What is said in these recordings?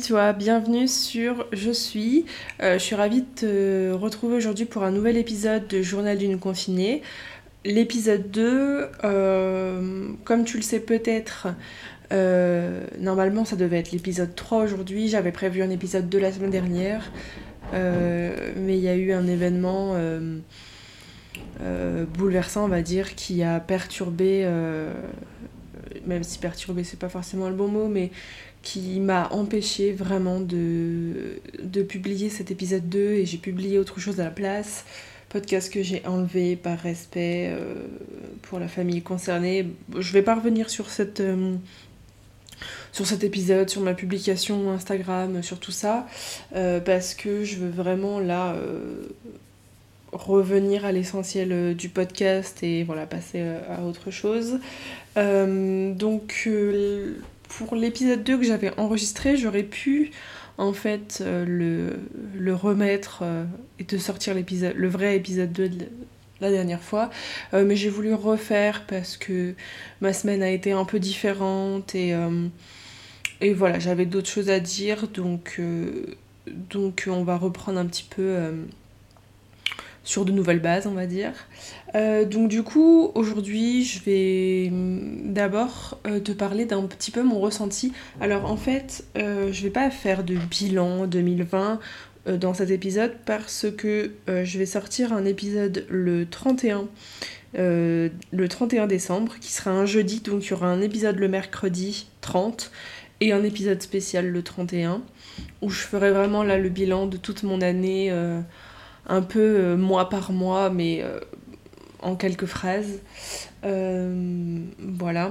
Salut toi, bienvenue sur Je suis. Euh, je suis ravie de te retrouver aujourd'hui pour un nouvel épisode de Journal d'une confinée. L'épisode 2, euh, comme tu le sais peut-être, euh, normalement ça devait être l'épisode 3 aujourd'hui. J'avais prévu un épisode 2 la semaine dernière. mais il y a eu un événement bouleversant, on va dire, qui a perturbé, même si perturbé c'est pas forcément le bon mot, mais qui m'a empêché vraiment de, de publier cet épisode 2 et j'ai publié autre chose à la place. Podcast que j'ai enlevé par respect euh, pour la famille concernée. Je vais pas revenir sur cette. Euh, sur cet épisode, sur ma publication Instagram, sur tout ça, euh, parce que je veux vraiment là revenir à l'essentiel du podcast et voilà passer à autre chose. donc pour l'épisode 2 que j'avais enregistré, j'aurais pu en fait euh, le, remettre euh, et te sortir l'épisode, le vrai épisode 2 de la dernière fois. Euh, mais j'ai voulu refaire parce que ma semaine a été un peu différente et, et voilà, j'avais d'autres choses à dire. Donc, donc on va reprendre un petit peu sur de nouvelles bases, on va dire. Euh, donc du coup, aujourd'hui, je vais d'abord euh, te parler d'un petit peu mon ressenti. Alors en fait, euh, je vais pas faire de bilan 2020 dans cet épisode parce que je vais sortir un épisode le 31. le 31 décembre, qui sera un jeudi, donc il y aura un épisode le mercredi 30 et un épisode spécial le 31, où je ferai vraiment là le bilan de toute mon année un peu euh, mois par mois, mais euh, en quelques phrases. Euh, voilà.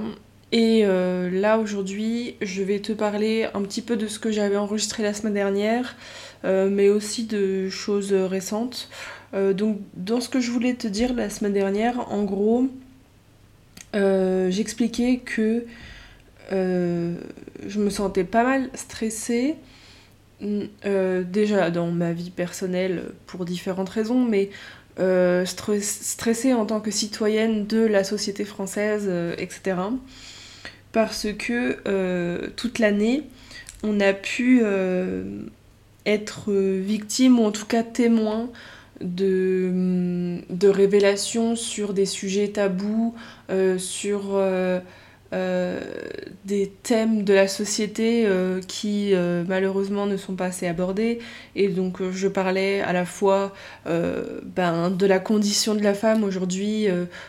Et là aujourd'hui, je vais te parler un petit peu de ce que j'avais enregistré la semaine dernière, mais aussi de choses récentes. donc dans ce que je voulais te dire la semaine dernière, en gros, j'expliquais que je me sentais pas mal stressée euh, déjà dans ma vie personnelle pour différentes raisons, mais euh, stressée en tant que citoyenne de la société française, euh, etc. Parce que toute l'année, on a pu être victime, ou en tout cas témoin, de, de révélations sur des sujets tabous, sur des thèmes de la société euh, qui euh, malheureusement ne sont pas assez abordés. Et donc je parlais à la fois ben, de la condition de la femme aujourd'hui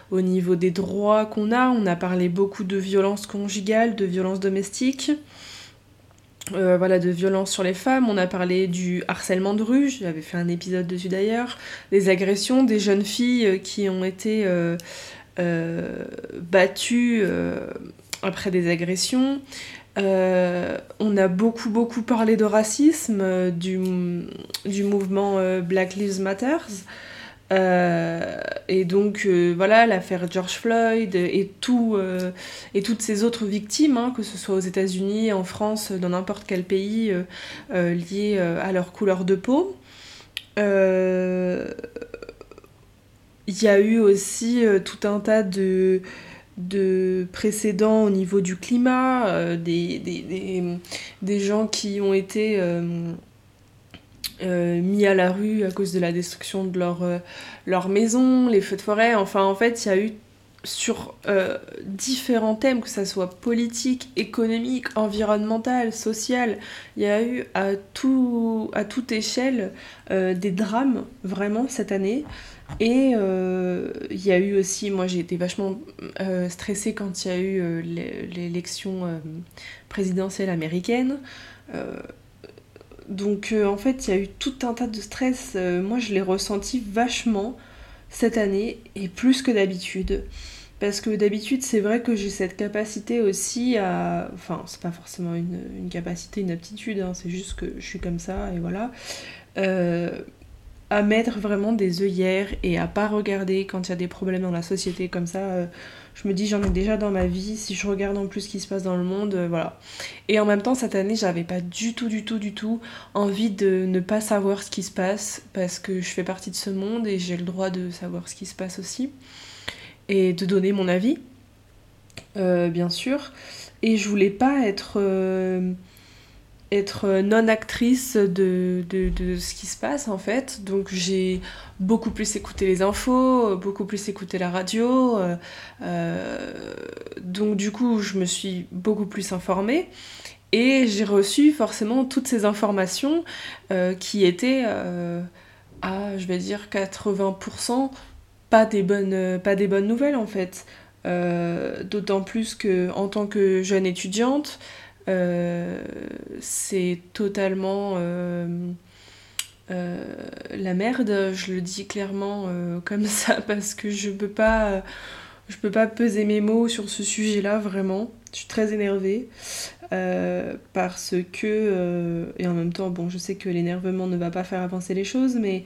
au niveau des droits qu'on a. On a parlé beaucoup de violences conjugales, de violences domestiques. voilà, de violences sur les femmes, on a parlé du harcèlement de rue, j'avais fait un épisode dessus d'ailleurs, des agressions, des jeunes filles qui ont été euh, battus euh, après des agressions. Euh, on a beaucoup beaucoup parlé de racisme, du, du mouvement Black Lives Matter. et donc voilà l'affaire George Floyd et, tout, et toutes ces autres victimes, hein, que ce soit aux États-Unis, en France, dans n'importe quel pays lié à leur couleur de peau. Il y a eu aussi euh, tout un tas de, de précédents au niveau du climat, euh, des, des, des, gens qui ont été euh, mis à la rue à cause de la destruction de leur maison, les feux de forêt. Enfin, en fait, il y a eu sur différents thèmes, que ce soit politique, économique, environnemental, social, il y a eu à, tout, à toute échelle des drames, vraiment, cette année. Et euh, il y a eu aussi, moi j'ai été vachement euh, stressée quand il y a eu euh, l'élection présidentielle américaine. donc en fait, il y a eu tout un tas de stress. moi je l'ai ressenti vachement cette année et plus que d'habitude. Parce que d'habitude, c'est vrai que j'ai cette capacité aussi à. Enfin, c'est pas forcément une, capacité, une aptitude, hein, c'est juste que je suis comme ça et voilà à mettre vraiment des œillères et à pas regarder quand il y a des problèmes dans la société comme ça. Euh, je me dis j'en ai déjà dans ma vie, si je regarde en plus ce qui se passe dans le monde, euh, voilà. Et en même temps cette année j'avais pas du tout du tout du tout envie de ne pas savoir ce qui se passe parce que je fais partie de ce monde et j'ai le droit de savoir ce qui se passe aussi et de donner mon avis, euh, bien sûr. Et je voulais pas être être non-actrice de, de, ce qui se passe en fait. Donc j'ai beaucoup plus écouté les infos, beaucoup plus écouté la radio. donc du coup, je me suis beaucoup plus informée. Et j'ai reçu forcément toutes ces informations qui étaient à, je vais dire, 80% pas des bonnes, pas des bonnes nouvelles en fait. Euh, d'autant plus que en tant que jeune étudiante, euh, c'est totalement euh, la merde. Je le dis clairement comme ça parce que je peux pas, je peux pas peser mes mots sur ce sujet-là vraiment. Je suis très énervée parce que et en même temps, bon, je sais que l'énervement ne va pas faire avancer les choses, mais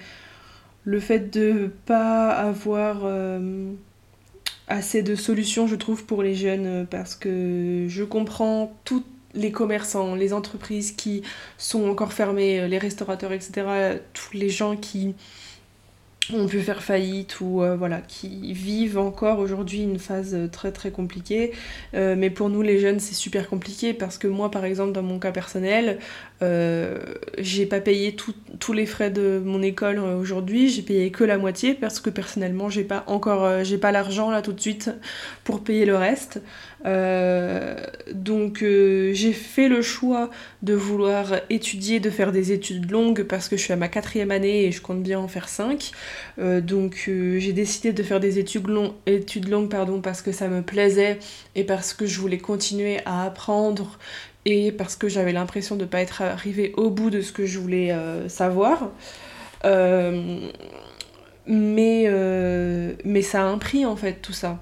le fait de pas avoir assez de solutions, je trouve, pour les jeunes, euh, parce que je comprends tous les commerçants, les entreprises qui sont encore fermées, euh, les restaurateurs, etc., tous les gens qui ont pu faire faillite ou euh, voilà qui vivent encore aujourd'hui une phase euh, très très compliquée mais pour nous les jeunes c'est super compliqué parce que moi par exemple dans mon cas personnel j'ai pas payé tous les frais de mon école aujourd'hui j'ai payé que la moitié parce que personnellement j'ai pas encore j'ai pas l'argent là tout de suite pour payer le reste euh, donc euh, j'ai fait le choix de vouloir étudier, de faire des études longues parce que je suis à ma quatrième année et je compte bien en faire cinq. Euh, donc j'ai décidé de faire des études, études longues pardon, parce que ça me plaisait et parce que je voulais continuer à apprendre et parce que j'avais l'impression de ne pas être arrivée au bout de ce que je voulais savoir. mais, mais ça a un prix en fait tout ça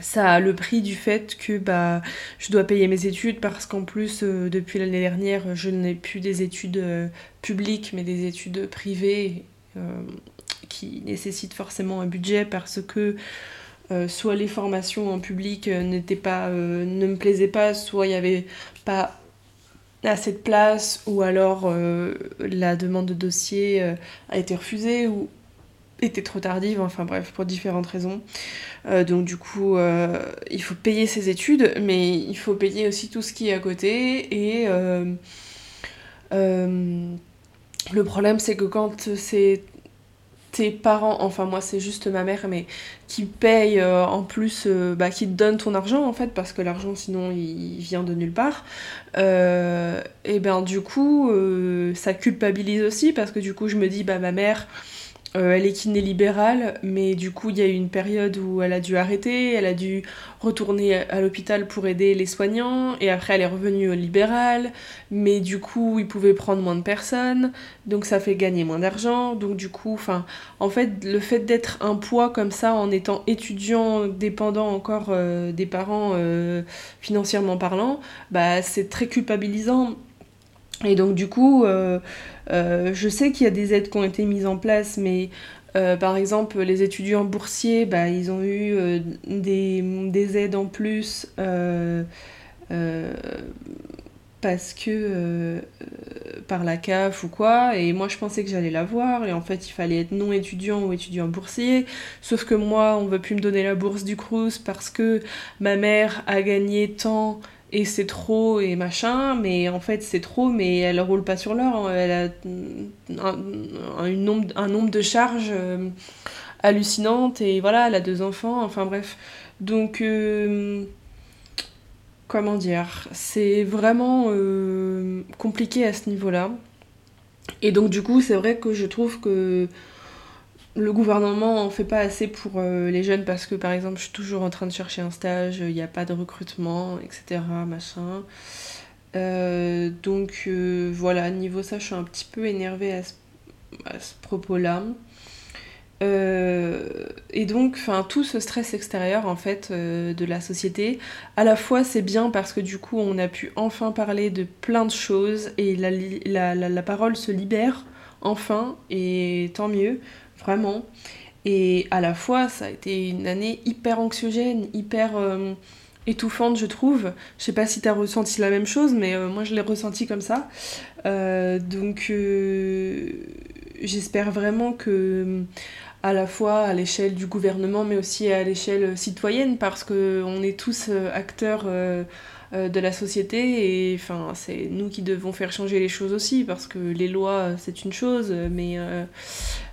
ça a le prix du fait que bah, je dois payer mes études parce qu'en plus, euh, depuis l'année dernière, je n'ai plus des études euh, publiques mais des études privées euh, qui nécessitent forcément un budget parce que soit les formations en public pas, ne me plaisaient pas, soit il n'y avait pas assez de place ou alors la demande de dossier a été refusée ou était trop tardive, enfin bref, pour différentes raisons. Euh, donc du coup, euh, il faut payer ses études, mais il faut payer aussi tout ce qui est à côté. Et euh, le problème, c'est que quand c'est tes parents, enfin moi c'est juste ma mère, mais qui paye en plus, bah, qui te donne ton argent en fait, parce que l'argent sinon il vient de nulle part, et ben du coup ça culpabilise aussi, parce que du coup je me dis, bah ma mère euh, elle est kiné libérale, mais du coup, il y a eu une période où elle a dû arrêter, elle a dû retourner à l'hôpital pour aider les soignants, et après, elle est revenue au libéral, mais du coup, ils pouvaient prendre moins de personnes, donc ça fait gagner moins d'argent, donc du coup, enfin, en fait, le fait d'être un poids comme ça, en étant étudiant, dépendant encore euh, des parents euh, financièrement parlant, bah, c'est très culpabilisant et donc du coup, euh, euh, je sais qu'il y a des aides qui ont été mises en place, mais euh, par exemple, les étudiants boursiers, bah, ils ont eu des, aides en plus parce que par la CAF ou quoi, et moi je pensais que j'allais l'avoir, et en fait il fallait être non étudiant ou étudiant boursier, sauf que moi on veut plus me donner la bourse du Crous parce que ma mère a gagné tant et c'est trop et machin, mais en fait c'est trop, mais elle roule pas sur l'or, hein. elle a un, nombre, un nombre de charges euh, hallucinantes et voilà, elle a deux enfants, enfin bref. Donc, euh, comment dire, c'est vraiment euh, compliqué à ce niveau-là. Et donc du coup c'est vrai que je trouve que le gouvernement en fait pas assez pour euh, les jeunes parce que par exemple je suis toujours en train de chercher un stage, il n'y a pas de recrutement, etc. Machin. Euh, donc euh, voilà, niveau ça je suis un petit peu énervée à ce, propos-là. et donc, enfin, tout ce stress extérieur en fait de la société, à la fois c'est bien parce que du coup on a pu enfin parler de plein de choses et la, la parole se libère enfin et tant mieux vraiment. Et à la fois, ça a été une année hyper anxiogène, hyper euh, étouffante, je trouve. Je sais pas si tu as ressenti la même chose, mais euh, moi je l'ai ressenti comme ça. Euh, donc j'espère vraiment que à la fois à l'échelle du gouvernement mais aussi à l'échelle citoyenne parce qu'on est tous acteurs de la société et enfin c'est nous qui devons faire changer les choses aussi parce que les lois c'est une chose mais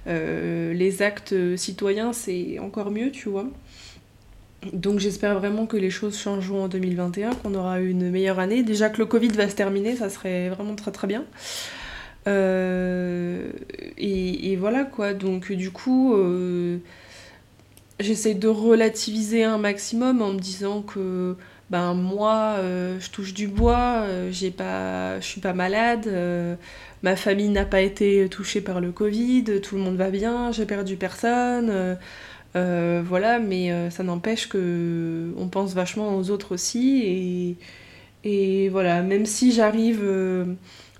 les actes citoyens c'est encore mieux tu vois donc j'espère vraiment que les choses changeront en 2021, qu'on aura une meilleure année. Déjà que le Covid va se terminer, ça serait vraiment très très bien. Euh, et, voilà quoi, donc du coup, euh, j'essaie de relativiser un maximum en me disant que ben moi, euh, je touche du bois, j'ai pas, je suis pas malade, ma famille n'a pas été touchée par le Covid, tout le monde va bien, j'ai perdu personne. Voilà, mais ça n'empêche que on pense vachement aux autres aussi. Et, voilà, même si j'arrive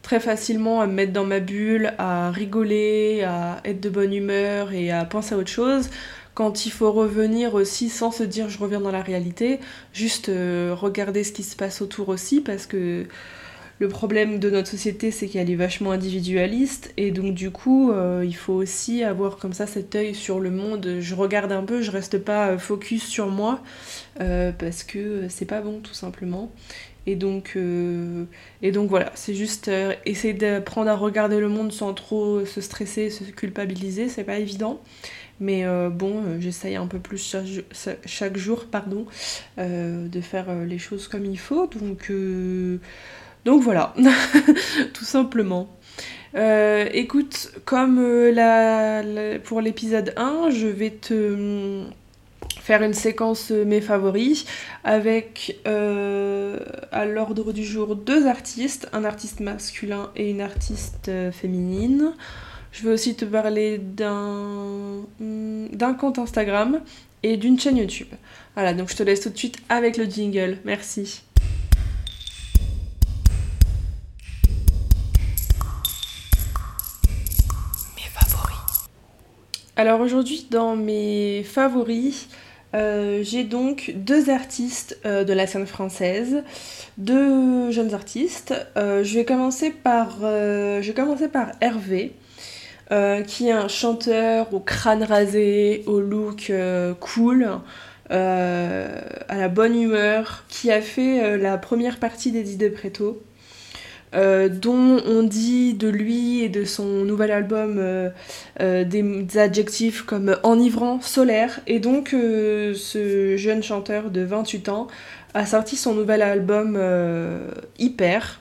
très facilement à me mettre dans ma bulle, à rigoler, à être de bonne humeur et à penser à autre chose, quand il faut revenir aussi sans se dire je reviens dans la réalité, juste regarder ce qui se passe autour aussi, parce que le problème de notre société, c'est qu'elle est vachement individualiste et donc du coup, euh, il faut aussi avoir comme ça cet œil sur le monde. Je regarde un peu, je reste pas euh, focus sur moi euh, parce que c'est pas bon tout simplement. Et donc, et donc voilà, c'est juste essayer d'apprendre à regarder le monde sans trop se stresser, se culpabiliser, c'est pas évident. Mais bon, j'essaye un peu plus chaque, chaque jour pardon, de faire les choses comme il faut. Donc donc voilà, tout simplement. Euh, écoute, comme euh, pour l'épisode 1, je vais te faire une séquence euh, mes favoris avec à l'ordre du jour deux artistes, un artiste masculin et une artiste féminine. Je vais aussi te parler d'un mm, compte Instagram et d'une chaîne YouTube. Voilà, donc je te laisse tout de suite avec le jingle. Merci. Alors aujourd'hui, dans mes favoris, euh, j'ai donc deux artistes euh, de la scène française, deux jeunes artistes. Euh, je, vais commencer par, Hervé, qui est un chanteur au crâne rasé, au look cool, à la bonne humeur, qui a fait la première partie des de Préto. Euh, dont on dit de lui et de son nouvel album euh, euh, des, adjectifs comme enivrant, solaire. Et donc ce jeune chanteur de 28 ans a sorti son nouvel album Hyper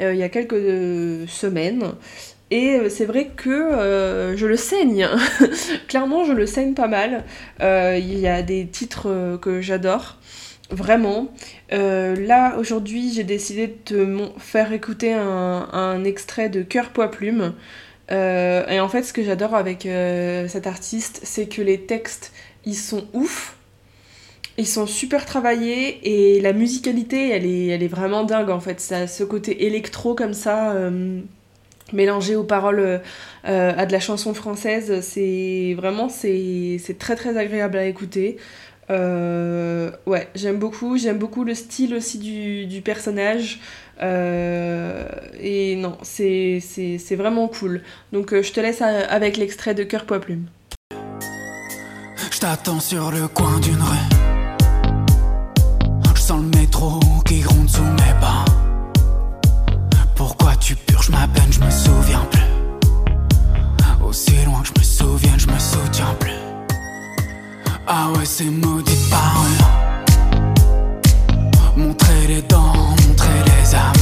il y a quelques semaines. Et c'est vrai que je le saigne. Clairement, je le saigne pas mal. Il y a des titres que j'adore vraiment. Euh, là, aujourd'hui, j'ai décidé de te faire écouter un, extrait de Cœur Poids Plume. Euh, et en fait, ce que j'adore avec euh, cet artiste, c'est que les textes, ils sont ouf. Ils sont super travaillés et la musicalité, elle est, elle est vraiment dingue en fait. Ça ce côté électro comme ça, mélangé aux paroles à de la chanson française. C'est vraiment, c'est très très agréable à écouter. Euh, ouais, j'aime beaucoup. J'aime beaucoup le style aussi du, personnage. Euh, et non, c'est vraiment cool. Donc euh, je te laisse avec l'extrait de Cœur Poids Plume. Je t'attends sur le coin d'une rue. Je sens le métro qui gronde sous mes pas. Pourquoi tu purges ma peine, je me souviens plus. Aussi loin que je me souviens, je me souviens plus. Ah ouais, c'est maudit paroles. Montrer les dents, montrer les âmes.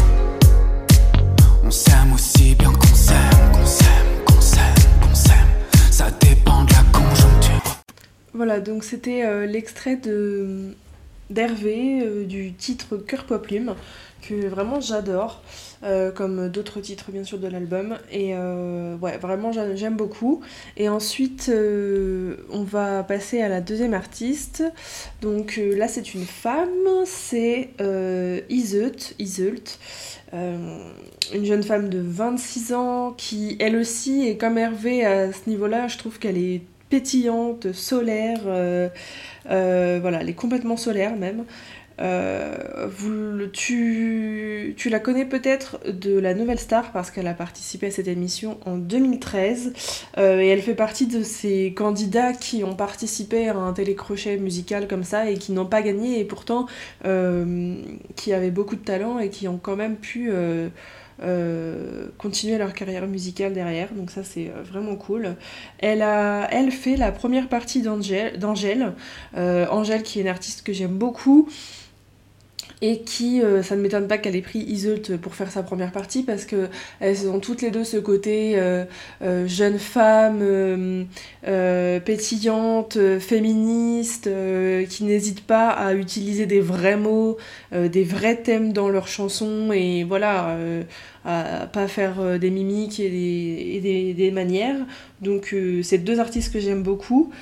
On s'aime aussi bien qu'on s'aime, qu'on s'aime, qu'on s'aime, qu'on s'aime. Ça dépend de la conjoncture. Voilà, donc c'était euh, l'extrait de d'Hervé euh, du titre Cœur Poids Plume que vraiment j'adore. Euh, comme d'autres titres bien sûr de l'album. Et euh, ouais, vraiment j'aime beaucoup. Et ensuite, euh, on va passer à la deuxième artiste. Donc là, c'est une femme, c'est Iseult, Iseult une jeune femme de 26 ans qui, elle aussi, est comme Hervé à ce niveau-là. Je trouve qu'elle est pétillante, solaire. voilà, elle est complètement solaire même. Vous, tu, tu, la connais peut-être de la Nouvelle Star parce qu'elle a participé à cette émission en 2013 et elle fait partie de ces candidats qui ont participé à un télécrochet musical comme ça et qui n'ont pas gagné et pourtant qui avaient beaucoup de talent et qui ont quand même pu euh, continuer leur carrière musicale derrière, donc ça c'est euh, vraiment cool. Elle a, elle fait la première partie d'Angèle, euh, Angèle qui est une artiste que j'aime beaucoup et qui, euh, ça ne m'étonne pas qu'elle ait pris Iseult pour faire sa première partie parce que elles ont toutes les deux ce côté euh, euh, jeune femme, pétillante, féministe, qui n'hésite pas à utiliser des vrais mots, des vrais thèmes dans leurs chansons et voilà, à pas faire des mimiques et des, des manières. Donc c'est deux artistes que j'aime beaucoup.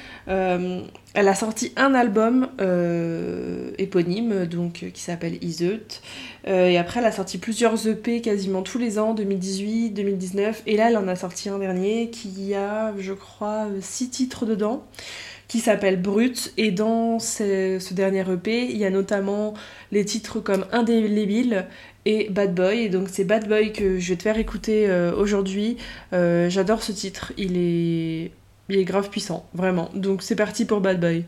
Elle a sorti un album euh, éponyme donc qui s'appelle Iseut. Euh, et après, elle a sorti plusieurs EP quasiment tous les ans, 2018, 2019. Et là, elle en a sorti un dernier qui a, je crois, six titres dedans, qui s'appelle Brut. Et dans ce, dernier EP, il y a notamment les titres comme Indélébile et Bad Boy. Et donc, c'est Bad Boy que je vais te faire écouter euh, aujourd'hui. J'adore ce titre. Il est il est grave puissant, vraiment. Donc c'est parti pour Bad Boy.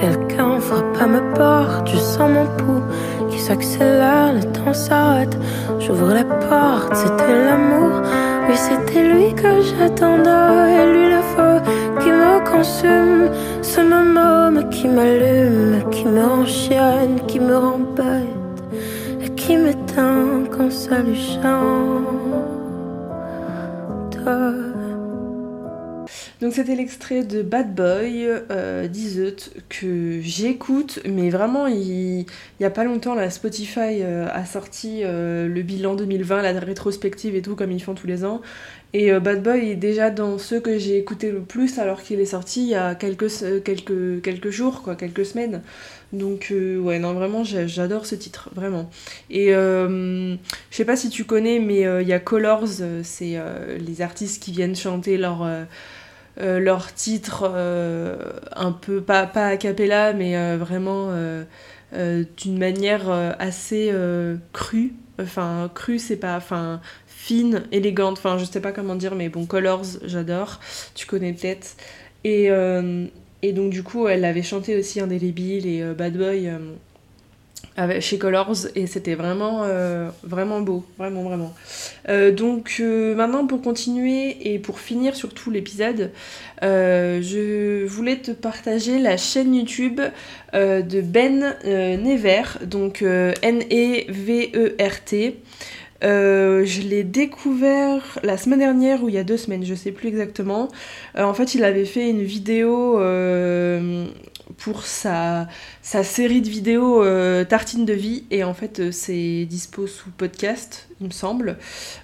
Quelqu'un frappe à ma porte, je sens mon pouls qui s'accélère, le temps s'arrête. J'ouvre la porte, c'était l'amour. Oui, c'était lui que j'attendais. Et lui, le feu qui me consume. Ce homme qui m'allume, qui me enchaîne, qui me rend qui m'éteint quand ça Donc c'était l'extrait de Bad Boy euh, que j'écoute, mais vraiment il, y a pas longtemps la Spotify euh, a sorti euh, le bilan 2020, la rétrospective et tout comme ils font tous les ans. Et euh, Bad Boy est déjà dans ceux que j'ai écouté le plus alors qu'il est sorti il y a quelques, quelques, quelques jours, quoi, quelques semaines. Donc euh, ouais, non, vraiment, j'adore ce titre, vraiment. Et euh, je sais pas si tu connais, mais euh, il y a Colors, c'est les artistes qui viennent chanter leur, leur titre un peu, pas, pas a cappella, mais vraiment d'une manière assez crue. Enfin, crue, c'est pas... Enfin, fine, élégante, enfin, je sais pas comment dire, mais bon, Colors, j'adore. Tu connais peut-être. Et... Et donc du coup, elle avait chanté aussi Indélébile et euh, Bad Boy euh, chez Colors et c'était vraiment, euh, vraiment beau, vraiment, vraiment. donc maintenant pour continuer et pour finir surtout l'épisode, je voulais te partager la chaîne YouTube de Ben Never, donc N-E-V-E-R-T. Euh, je l'ai découvert la semaine dernière ou il y a deux semaines, je sais plus exactement. Euh, en fait, il avait fait une vidéo euh, pour sa, sa, série de vidéos Tartine de vie et en fait, c'est dispo sous podcast, il me semble.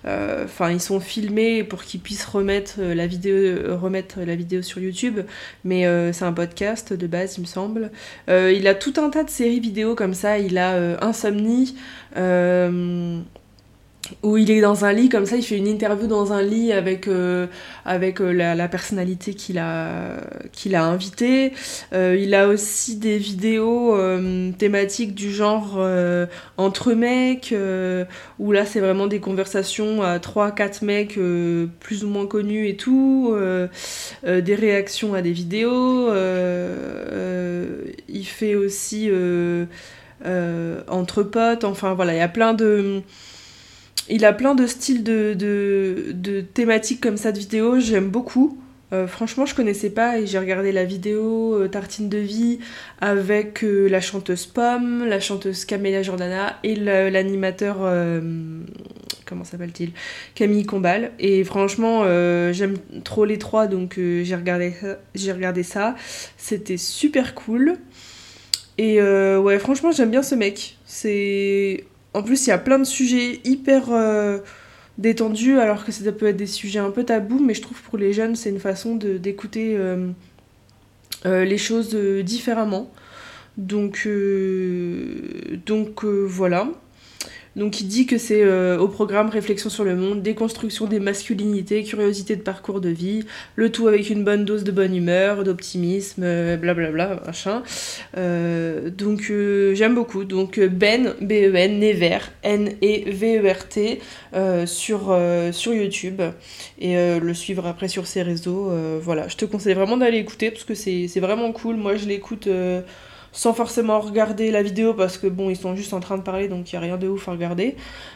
Enfin, ils sont filmés pour qu'ils puissent remettre la vidéo, remettre la vidéo sur YouTube, mais c'est un podcast de base, il me semble. il a tout un tas de séries vidéo comme ça. Il a Insomnie où il est dans un lit comme ça, il fait une interview dans un lit avec, euh, avec euh, la, personnalité qu'il a, qu'il a invité. Euh, il a aussi des vidéos thématiques du genre entre mecs, où là c'est vraiment des conversations à 3-4 mecs plus ou moins connus et tout, des réactions à des vidéos. il fait aussi entre potes, enfin voilà, il y a plein de il a plein de styles de, de, thématiques comme ça de vidéos, j'aime beaucoup. Euh, franchement, je connaissais pas et j'ai regardé la vidéo euh, Tartine de vie avec euh, la chanteuse Pomme, la chanteuse Camélia Jordana et l'animateur, comment s'appelle-t-il? Camille Combal. Et franchement, j'aime trop les trois donc j'ai regardé, regardé ça. C'était super cool. Et ouais, franchement, j'aime bien ce mec. C'est en plus, il y a plein de sujets hyper euh, détendus, alors que ça peut être des sujets un peu tabous, mais je trouve pour les jeunes, c'est une façon d'écouter euh, euh, les choses différemment. Donc, donc voilà. Donc il dit que c'est euh, au programme Réflexion sur le monde, déconstruction des masculinités, curiosité de parcours de vie, le tout avec une bonne dose de bonne humeur, d'optimisme, euh, blablabla, machin. Euh, donc j'aime beaucoup. Donc Ben, B-E-N, Never, N-E-V-E-R-T, sur, sur YouTube. Et le suivre après sur ses réseaux. voilà, je te conseille vraiment d'aller écouter parce que c'est vraiment cool. Moi je l'écoute sans forcément regarder la vidéo parce que bon, ils sont juste en train de parler donc il n'y a rien de ouf à regarder.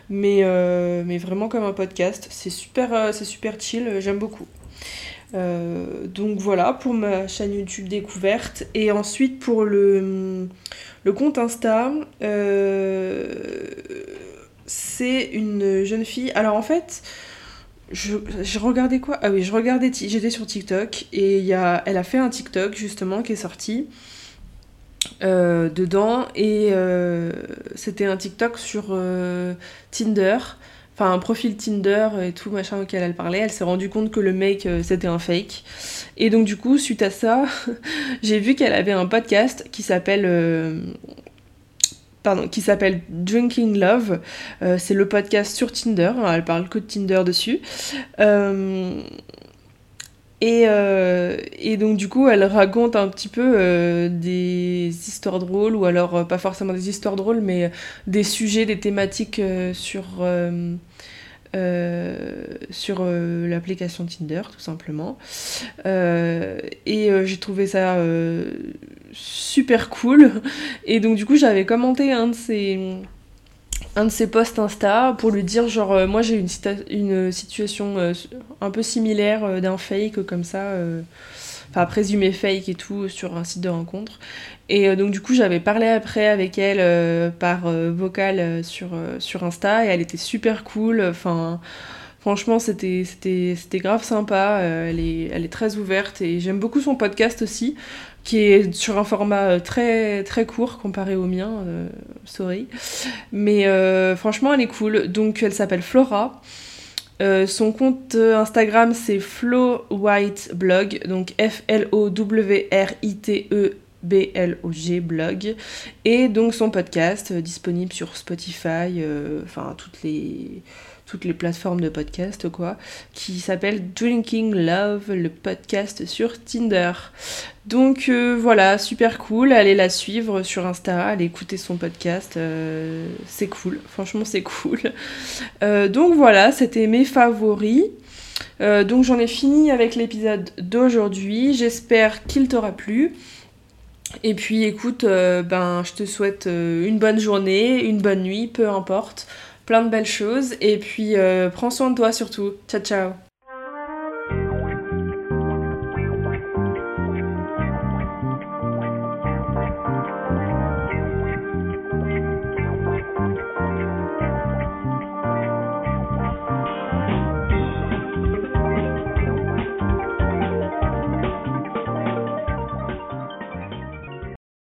Mais, euh, vraiment comme un podcast, c'est super, euh, c'est super chill, j'aime beaucoup. Euh, donc voilà pour ma chaîne YouTube découverte. Et ensuite pour le, le compte Insta, c'est une jeune fille. Alors en fait, je, regardais quoi? Ah oui, je regardais, j'étais sur TikTok et elle a fait un TikTok justement qui est sorti. Euh, dedans et euh, c'était un TikTok sur euh, Tinder, enfin un profil Tinder et tout machin auquel elle parlait. Elle s'est rendue compte que le mec c'était un fake et donc du coup suite à ça j'ai vu qu'elle avait un podcast qui s'appelle pardon, qui s'appelle Drinking Love. c'est le podcast sur Tinder. elle parle que de Tinder dessus. Euh, et, donc du coup, elle raconte un petit peu euh, des histoires drôles, ou alors euh, pas forcément des histoires drôles, mais des sujets, des thématiques sur, sur l'application Tinder, tout simplement. et j'ai trouvé ça super cool. Et donc du coup, j'avais commenté un de ces un de ses posts Insta pour lui dire genre euh, moi j'ai une, situation euh, un peu similaire euh, d'un fake comme ça enfin présumé fake et tout sur un site de rencontre. Et donc du coup j'avais parlé après avec elle par vocal sur, sur Insta et elle était super cool. Enfin franchement c'était grave sympa elle est elle est très ouverte et j'aime beaucoup son podcast aussi qui est sur un format euh, très très court comparé au mien, euh, sorry. Mais euh, franchement, elle est cool. Donc, elle s'appelle Flora. son compte Instagram c'est Flo White Blog, donc F-L-O-W-R-I-T-E B-L-O-G blog. Et donc son podcast disponible sur Spotify, enfin toutes les toutes les plateformes de podcast, quoi, qui s'appelle Drinking Love, le podcast sur Tinder. Donc euh, voilà, super cool, allez la suivre sur Insta, allez écouter son podcast, euh, c'est cool, franchement c'est cool. Euh, donc voilà, c'était mes favoris. donc j'en ai fini avec l'épisode d'aujourd'hui, j'espère qu'il t'aura plu. Et puis écoute, ben je te souhaite une bonne journée, une bonne nuit, peu importe plein de belles choses. Et puis, euh, prends soin de toi surtout. Ciao, ciao.